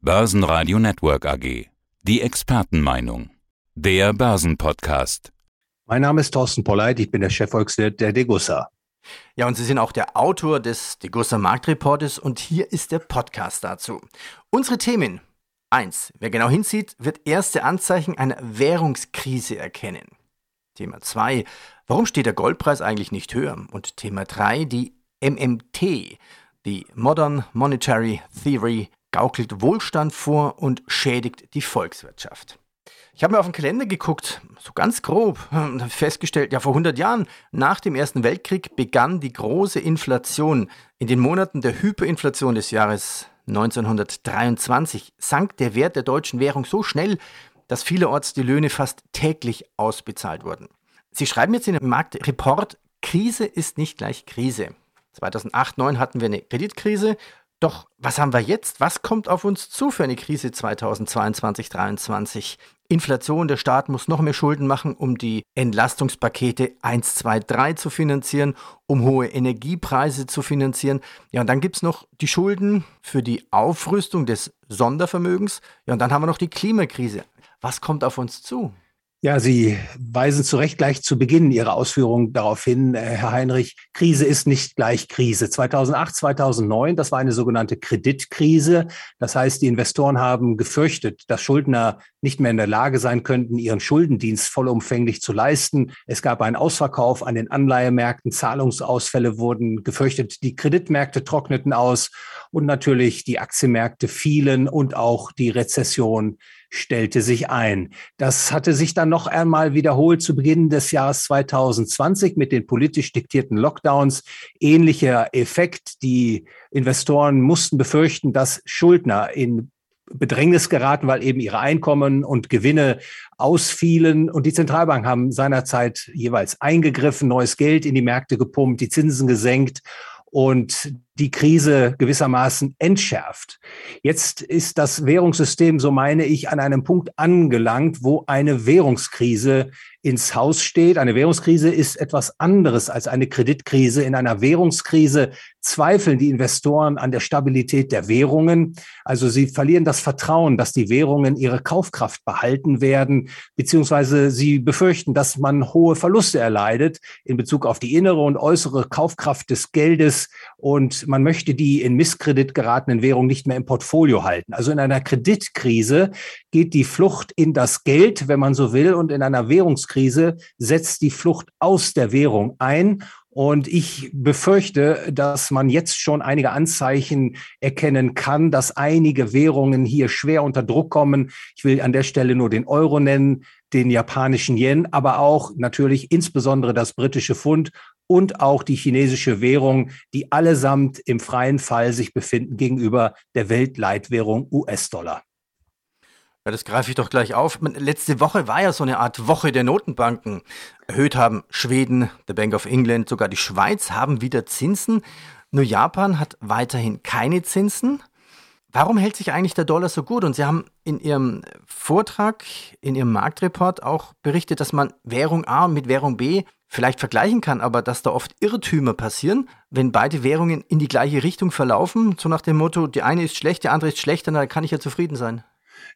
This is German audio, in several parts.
Börsenradio Network AG. Die Expertenmeinung. Der Börsenpodcast. Mein Name ist Thorsten Polleit, ich bin der Chefvolkswirt der Degussa. Ja, und Sie sind auch der Autor des Degussa Marktreportes und hier ist der Podcast dazu. Unsere Themen. 1. Wer genau hinsieht, wird erste Anzeichen einer Währungskrise erkennen. Thema 2. Warum steht der Goldpreis eigentlich nicht höher? Und Thema 3. Die MMT, die Modern Monetary Theory, gaukelt Wohlstand vor und schädigt die Volkswirtschaft. Ich habe mir auf den Kalender geguckt, so ganz grob, und festgestellt, ja, vor 100 Jahren, nach dem Ersten Weltkrieg, begann die große Inflation. In den Monaten der Hyperinflation des Jahres 1923 sank der Wert der deutschen Währung so schnell, dass vielerorts die Löhne fast täglich ausbezahlt wurden. Sie schreiben jetzt in dem Marktreport, Krise ist nicht gleich Krise. 2008, 2009 hatten wir eine Kreditkrise. Doch was haben wir jetzt? Was kommt auf uns zu für eine Krise 2022, 2023? Inflation, der Staat muss noch mehr Schulden machen, um die Entlastungspakete 1, 2, 3 zu finanzieren, um hohe Energiepreise zu finanzieren. Ja, und dann gibt es noch die Schulden für die Aufrüstung des Sondervermögens. Ja, und dann haben wir noch die Klimakrise. Was kommt auf uns zu? Ja, Sie weisen zu Recht gleich zu Beginn Ihrer Ausführungen darauf hin, äh, Herr Heinrich, Krise ist nicht gleich Krise. 2008, 2009, das war eine sogenannte Kreditkrise. Das heißt, die Investoren haben gefürchtet, dass Schuldner nicht mehr in der Lage sein könnten, ihren Schuldendienst vollumfänglich zu leisten. Es gab einen Ausverkauf an den Anleihemärkten, Zahlungsausfälle wurden gefürchtet, die Kreditmärkte trockneten aus und natürlich die Aktienmärkte fielen und auch die Rezession stellte sich ein. Das hatte sich dann noch einmal wiederholt zu Beginn des Jahres 2020 mit den politisch diktierten Lockdowns. Ähnlicher Effekt. Die Investoren mussten befürchten, dass Schuldner in Bedrängnis geraten, weil eben ihre Einkommen und Gewinne ausfielen. Und die Zentralbanken haben seinerzeit jeweils eingegriffen, neues Geld in die Märkte gepumpt, die Zinsen gesenkt und die Krise gewissermaßen entschärft. Jetzt ist das Währungssystem, so meine ich, an einem Punkt angelangt, wo eine Währungskrise ins Haus steht. Eine Währungskrise ist etwas anderes als eine Kreditkrise. In einer Währungskrise zweifeln die Investoren an der Stabilität der Währungen. Also sie verlieren das Vertrauen, dass die Währungen ihre Kaufkraft behalten werden, beziehungsweise sie befürchten, dass man hohe Verluste erleidet in Bezug auf die innere und äußere Kaufkraft des Geldes und man möchte die in Misskredit geratenen Währungen nicht mehr im Portfolio halten. Also in einer Kreditkrise geht die Flucht in das Geld, wenn man so will, und in einer Währungskrise setzt die Flucht aus der Währung ein. Und ich befürchte, dass man jetzt schon einige Anzeichen erkennen kann, dass einige Währungen hier schwer unter Druck kommen. Ich will an der Stelle nur den Euro nennen, den japanischen Yen, aber auch natürlich insbesondere das britische Pfund und auch die chinesische Währung, die allesamt im freien Fall sich befinden gegenüber der Weltleitwährung US-Dollar. Ja, das greife ich doch gleich auf. Letzte Woche war ja so eine Art Woche der Notenbanken. Erhöht haben Schweden, der Bank of England, sogar die Schweiz haben wieder Zinsen. Nur Japan hat weiterhin keine Zinsen. Warum hält sich eigentlich der Dollar so gut? Und Sie haben in Ihrem Vortrag, in Ihrem Marktreport auch berichtet, dass man Währung A mit Währung B vielleicht vergleichen kann, aber dass da oft Irrtümer passieren, wenn beide Währungen in die gleiche Richtung verlaufen, so nach dem Motto, die eine ist schlecht, die andere ist schlechter, dann kann ich ja zufrieden sein.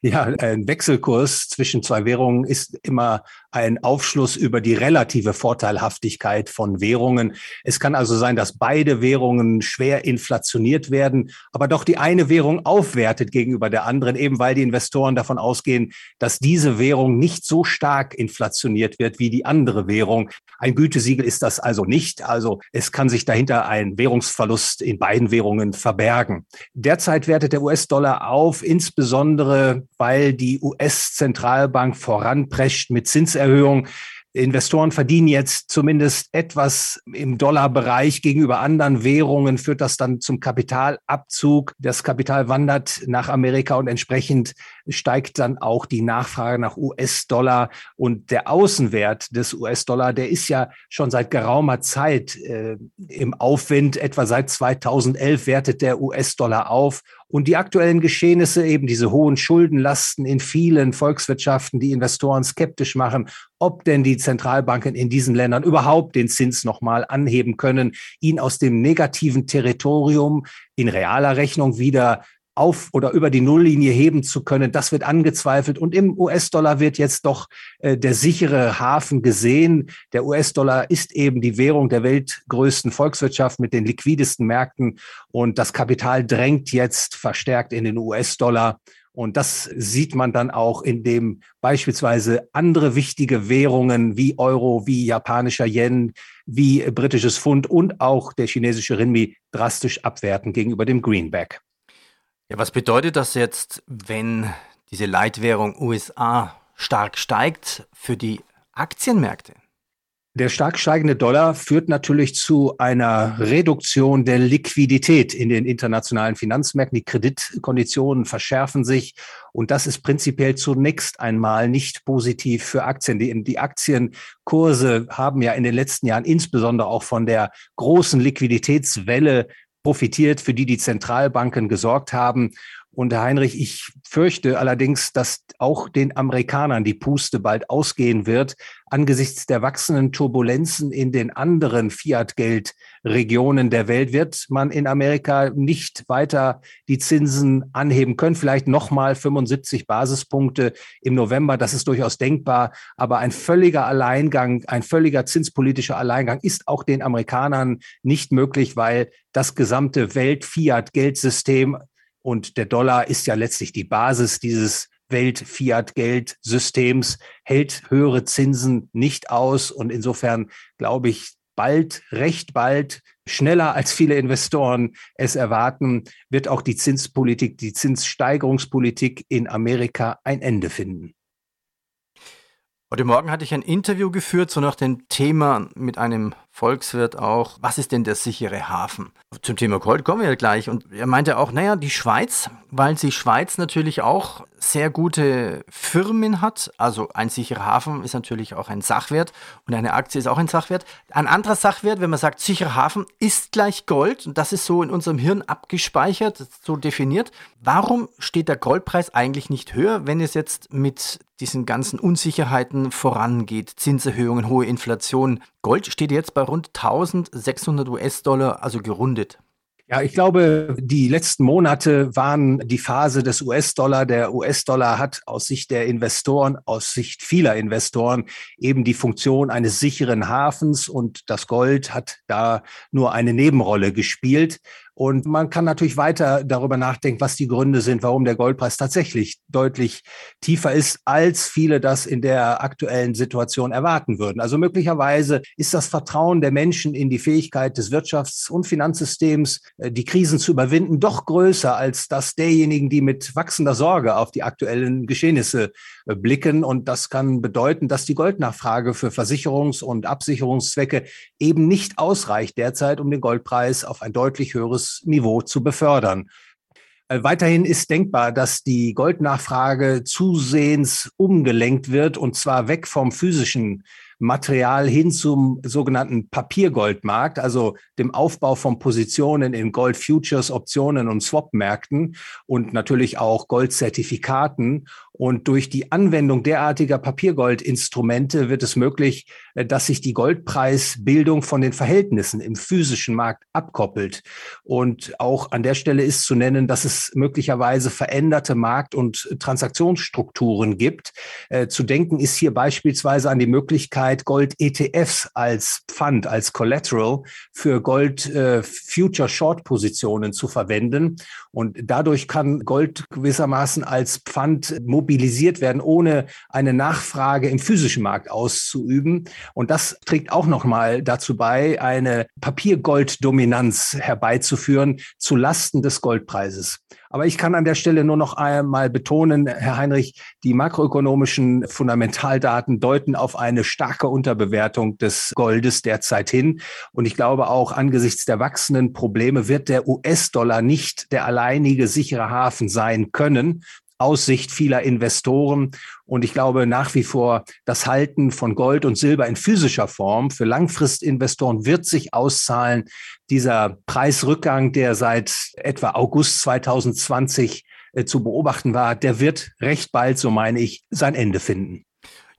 Ja, ein Wechselkurs zwischen zwei Währungen ist immer ein Aufschluss über die relative Vorteilhaftigkeit von Währungen. Es kann also sein, dass beide Währungen schwer inflationiert werden, aber doch die eine Währung aufwertet gegenüber der anderen, eben weil die Investoren davon ausgehen, dass diese Währung nicht so stark inflationiert wird wie die andere Währung. Ein Gütesiegel ist das also nicht. Also es kann sich dahinter ein Währungsverlust in beiden Währungen verbergen. Derzeit wertet der US-Dollar auf, insbesondere weil die US-Zentralbank voranprescht mit Zinserhöhungen. Investoren verdienen jetzt zumindest etwas im Dollarbereich gegenüber anderen Währungen, führt das dann zum Kapitalabzug. Das Kapital wandert nach Amerika und entsprechend steigt dann auch die Nachfrage nach US-Dollar. Und der Außenwert des US-Dollar, der ist ja schon seit geraumer Zeit äh, im Aufwind. Etwa seit 2011 wertet der US-Dollar auf. Und die aktuellen Geschehnisse, eben diese hohen Schuldenlasten in vielen Volkswirtschaften, die Investoren skeptisch machen, ob denn die Zentralbanken in diesen Ländern überhaupt den Zins nochmal anheben können, ihn aus dem negativen Territorium in realer Rechnung wieder auf oder über die Nulllinie heben zu können. Das wird angezweifelt. Und im US-Dollar wird jetzt doch äh, der sichere Hafen gesehen. Der US-Dollar ist eben die Währung der weltgrößten Volkswirtschaft mit den liquidesten Märkten. Und das Kapital drängt jetzt verstärkt in den US-Dollar. Und das sieht man dann auch, indem beispielsweise andere wichtige Währungen wie Euro, wie japanischer Yen, wie britisches Pfund und auch der chinesische Renminbi drastisch abwerten gegenüber dem Greenback. Ja, was bedeutet das jetzt, wenn diese Leitwährung USA stark steigt für die Aktienmärkte? Der stark steigende Dollar führt natürlich zu einer Reduktion der Liquidität in den internationalen Finanzmärkten. Die Kreditkonditionen verschärfen sich und das ist prinzipiell zunächst einmal nicht positiv für Aktien. Die, die Aktienkurse haben ja in den letzten Jahren insbesondere auch von der großen Liquiditätswelle profitiert, für die die Zentralbanken gesorgt haben. Und Herr Heinrich, ich fürchte allerdings, dass auch den Amerikanern die Puste bald ausgehen wird, angesichts der wachsenden Turbulenzen in den anderen Fiat-Geld-Regionen der Welt wird man in Amerika nicht weiter die Zinsen anheben können. Vielleicht nochmal 75 Basispunkte im November. Das ist durchaus denkbar. Aber ein völliger Alleingang, ein völliger zinspolitischer Alleingang ist auch den Amerikanern nicht möglich, weil das gesamte Welt-Fiat-Geldsystem und der Dollar ist ja letztlich die Basis dieses Welt-Fiat-Geldsystems, hält höhere Zinsen nicht aus. Und insofern glaube ich, bald, recht bald, schneller als viele Investoren es erwarten, wird auch die Zinspolitik, die Zinssteigerungspolitik in Amerika ein Ende finden. Heute Morgen hatte ich ein Interview geführt, so nach dem Thema mit einem Volkswirt auch, was ist denn der sichere Hafen? Zum Thema Gold kommen wir ja gleich. Und er meinte auch, naja, die Schweiz, weil sie Schweiz natürlich auch sehr gute Firmen hat. Also ein sicherer Hafen ist natürlich auch ein Sachwert und eine Aktie ist auch ein Sachwert. Ein anderer Sachwert, wenn man sagt, sicherer Hafen ist gleich Gold und das ist so in unserem Hirn abgespeichert, so definiert. Warum steht der Goldpreis eigentlich nicht höher, wenn es jetzt mit diesen ganzen Unsicherheiten vorangeht? Zinserhöhungen, hohe Inflation. Gold steht jetzt bei rund 1600 US-Dollar, also gerundet. Ja, ich glaube, die letzten Monate waren die Phase des US-Dollar. Der US-Dollar hat aus Sicht der Investoren, aus Sicht vieler Investoren eben die Funktion eines sicheren Hafens und das Gold hat da nur eine Nebenrolle gespielt. Und man kann natürlich weiter darüber nachdenken, was die Gründe sind, warum der Goldpreis tatsächlich deutlich tiefer ist, als viele das in der aktuellen Situation erwarten würden. Also möglicherweise ist das Vertrauen der Menschen in die Fähigkeit des Wirtschafts- und Finanzsystems, äh, die Krisen zu überwinden, doch größer als das derjenigen, die mit wachsender Sorge auf die aktuellen Geschehnisse äh, blicken. Und das kann bedeuten, dass die Goldnachfrage für Versicherungs- und Absicherungszwecke eben nicht ausreicht derzeit, um den Goldpreis auf ein deutlich höheres höheres Niveau zu befördern. Äh, weiterhin ist denkbar, dass die Goldnachfrage zusehends umgelenkt wird und zwar weg vom physischen Material hin zum sogenannten Papiergoldmarkt, also dem Aufbau von Positionen in Gold Futures, Optionen und Swap-Märkten und natürlich auch Goldzertifikaten. Und durch die Anwendung derartiger Papiergoldinstrumente wird es möglich, äh, dass sich die Goldpreisbildung von den Verhältnissen im physischen Markt abkoppelt. Und auch an der Stelle ist zu nennen, dass es möglicherweise veränderte Markt- und Transaktionsstrukturen gibt. Äh, zu denken ist hier beispielsweise an die Möglichkeit, Gold-ETFs als Pfand, als Collateral für Gold-Future-Short-Positionen äh, zu verwenden. Und dadurch kann Gold gewissermaßen als Pfand mobilisiert werden, ohne eine Nachfrage im physischen Markt auszuüben. Und das trägt auch nochmal dazu bei, eine Papiergolddominanz herbeizuführen zu Lasten des Goldpreises. Aber ich kann an der Stelle nur noch einmal betonen, Herr Heinrich, die makroökonomischen Fundamentaldaten deuten auf eine starke Unterbewertung des Goldes derzeit hin. Und ich glaube auch angesichts der wachsenden Probleme wird der US-Dollar nicht der alleinige sichere Hafen sein können, Aussicht vieler Investoren. Und ich glaube nach wie vor, das Halten von Gold und Silber in physischer Form für Langfristinvestoren wird sich auszahlen. Dieser Preisrückgang, der seit etwa August 2020 äh, zu beobachten war, der wird recht bald, so meine ich, sein Ende finden.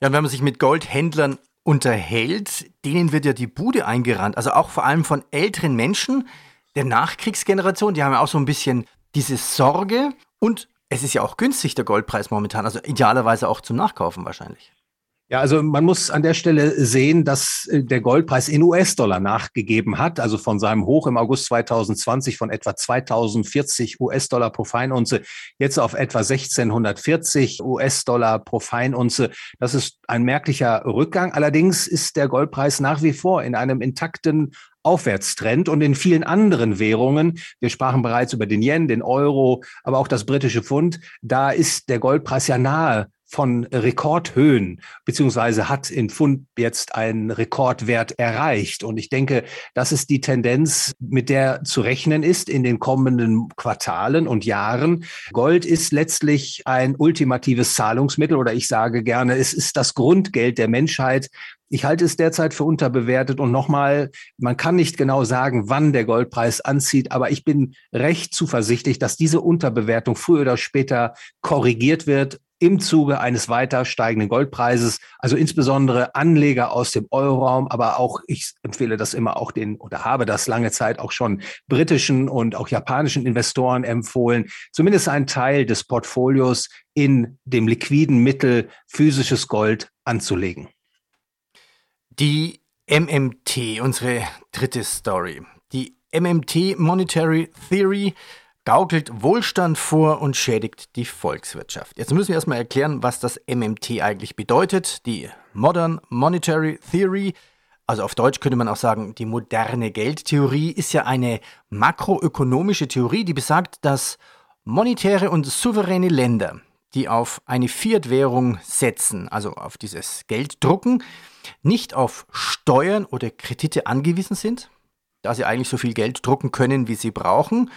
Ja, wenn man sich mit Goldhändlern unterhält, denen wird ja die Bude eingerannt. Also auch vor allem von älteren Menschen der Nachkriegsgeneration, die haben ja auch so ein bisschen diese Sorge und es ist ja auch günstig, der Goldpreis momentan, also idealerweise auch zum Nachkaufen wahrscheinlich. Ja, also man muss an der Stelle sehen, dass äh, der Goldpreis in US-Dollar nachgegeben hat, also von seinem Hoch im August 2020 von etwa 2040 US-Dollar pro Feinunze jetzt auf etwa 1640 US-Dollar pro Feinunze. Das ist ein merklicher Rückgang. Allerdings ist der Goldpreis nach wie vor in einem intakten Aufwärtstrend und in vielen anderen Währungen, wir sprachen bereits über den Yen, den Euro, aber auch das britische Pfund, da ist der Goldpreis ja nahe von Rekordhöhen, beziehungsweise hat in Pfund jetzt einen Rekordwert erreicht. Und ich denke, das ist die Tendenz, mit der zu rechnen ist in den kommenden Quartalen und Jahren. Gold ist letztlich ein ultimatives Zahlungsmittel oder ich sage gerne, es ist das Grundgeld der Menschheit. Ich halte es derzeit für unterbewertet und nochmal, man kann nicht genau sagen, wann der Goldpreis anzieht, aber ich bin recht zuversichtlich, dass diese Unterbewertung früher oder später korrigiert wird im Zuge eines weiter steigenden Goldpreises. Also insbesondere Anleger aus dem Euroraum, aber auch, ich empfehle das immer auch den oder habe das lange Zeit auch schon britischen und auch japanischen Investoren empfohlen, zumindest einen Teil des Portfolios in dem liquiden Mittel physisches Gold anzulegen. Die MMT, unsere dritte Story. Die MMT Monetary Theory gaukelt Wohlstand vor und schädigt die Volkswirtschaft. Jetzt müssen wir erstmal erklären, was das MMT eigentlich bedeutet. Die Modern Monetary Theory, also auf Deutsch könnte man auch sagen, die moderne Geldtheorie, ist ja eine makroökonomische Theorie, die besagt, dass monetäre und souveräne Länder, die auf eine Fiat-Währung setzen, also auf dieses Geld drucken, nicht auf Steuern oder Kredite angewiesen sind, da sie eigentlich so viel Geld drucken können, wie sie brauchen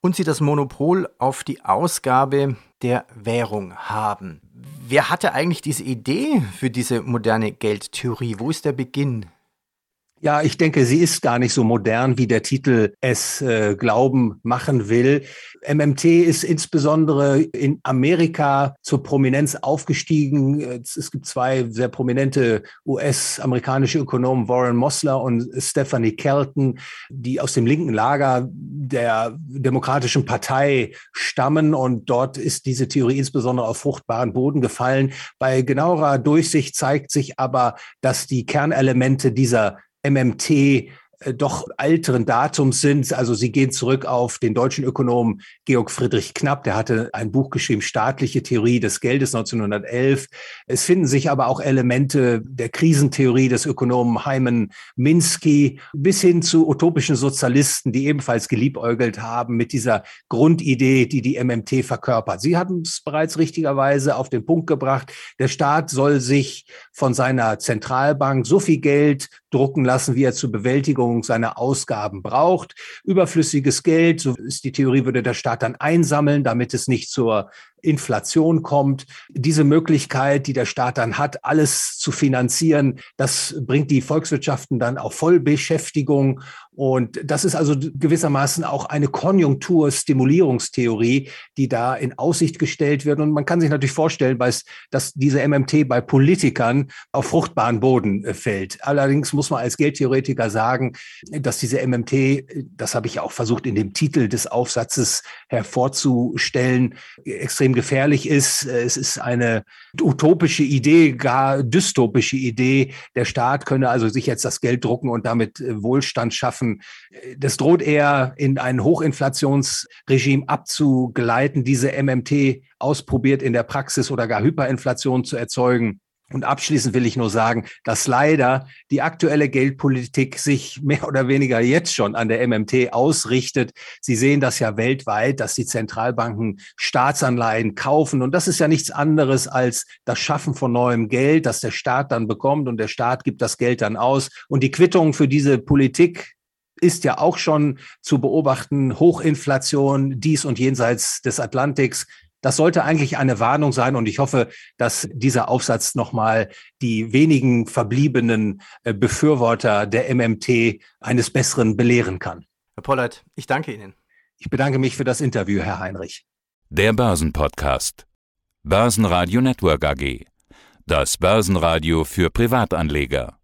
und sie das Monopol auf die Ausgabe der Währung haben. Wer hatte eigentlich diese Idee für diese moderne Geldtheorie? Wo ist der Beginn? Ja, ich denke, sie ist gar nicht so modern, wie der Titel es äh, glauben machen will. MMT ist insbesondere in Amerika zur Prominenz aufgestiegen. Es gibt zwei sehr prominente US-amerikanische Ökonomen, Warren Mossler und Stephanie Kelton, die aus dem linken Lager der Demokratischen Partei stammen. Und dort ist diese Theorie insbesondere auf fruchtbaren Boden gefallen. Bei genauerer Durchsicht zeigt sich aber, dass die Kernelemente dieser MMT äh, doch älteren Datums sind. Also sie gehen zurück auf den deutschen Ökonomen Georg Friedrich Knapp, der hatte ein Buch geschrieben, Staatliche Theorie des Geldes 1911. Es finden sich aber auch Elemente der Krisentheorie des Ökonomen Hyman Minsky bis hin zu utopischen Sozialisten, die ebenfalls geliebäugelt haben mit dieser Grundidee, die die MMT verkörpert. Sie haben es bereits richtigerweise auf den Punkt gebracht. Der Staat soll sich von seiner Zentralbank so viel Geld drucken lassen, wie er zur Bewältigung seiner Ausgaben braucht. Überflüssiges Geld, so ist die Theorie, würde der Staat dann einsammeln, damit es nicht zur Inflation kommt. Diese Möglichkeit, die der Staat dann hat, alles zu finanzieren, das bringt die Volkswirtschaften dann auf Vollbeschäftigung. Und das ist also gewissermaßen auch eine Konjunkturstimulierungstheorie, die da in Aussicht gestellt wird. Und man kann sich natürlich vorstellen, dass diese MMT bei Politikern auf fruchtbaren Boden äh, fällt. Allerdings muss man als Geldtheoretiker sagen, dass diese MMT, das habe ich auch versucht in dem Titel des Aufsatzes hervorzustellen, extrem extrem gefährlich ist. Es ist eine utopische Idee, gar dystopische Idee. Der Staat könne also sich jetzt das Geld drucken und damit äh, Wohlstand schaffen. Das droht eher in ein Hochinflationsregime abzugleiten, diese MMT ausprobiert in der Praxis oder gar Hyperinflation zu erzeugen. Und abschließend will ich nur sagen, dass leider die aktuelle Geldpolitik sich mehr oder weniger jetzt schon an der MMT ausrichtet. Sie sehen das ja weltweit, dass die Zentralbanken Staatsanleihen kaufen. Und das ist ja nichts anderes als das Schaffen von neuem Geld, das der Staat dann bekommt. Und der Staat gibt das Geld dann aus. Und die Quittung für diese Politik ist ja auch schon zu beobachten. Hochinflation dies und jenseits des Atlantiks. Das sollte eigentlich eine Warnung sein und ich hoffe, dass dieser Aufsatz nochmal die wenigen verbliebenen äh, Befürworter der MMT eines Besseren belehren kann. Herr Pollert, ich danke Ihnen. Ich bedanke mich für das Interview, Herr Heinrich. Der Börsenpodcast. Börsenradio Network AG. Das Börsenradio für Privatanleger.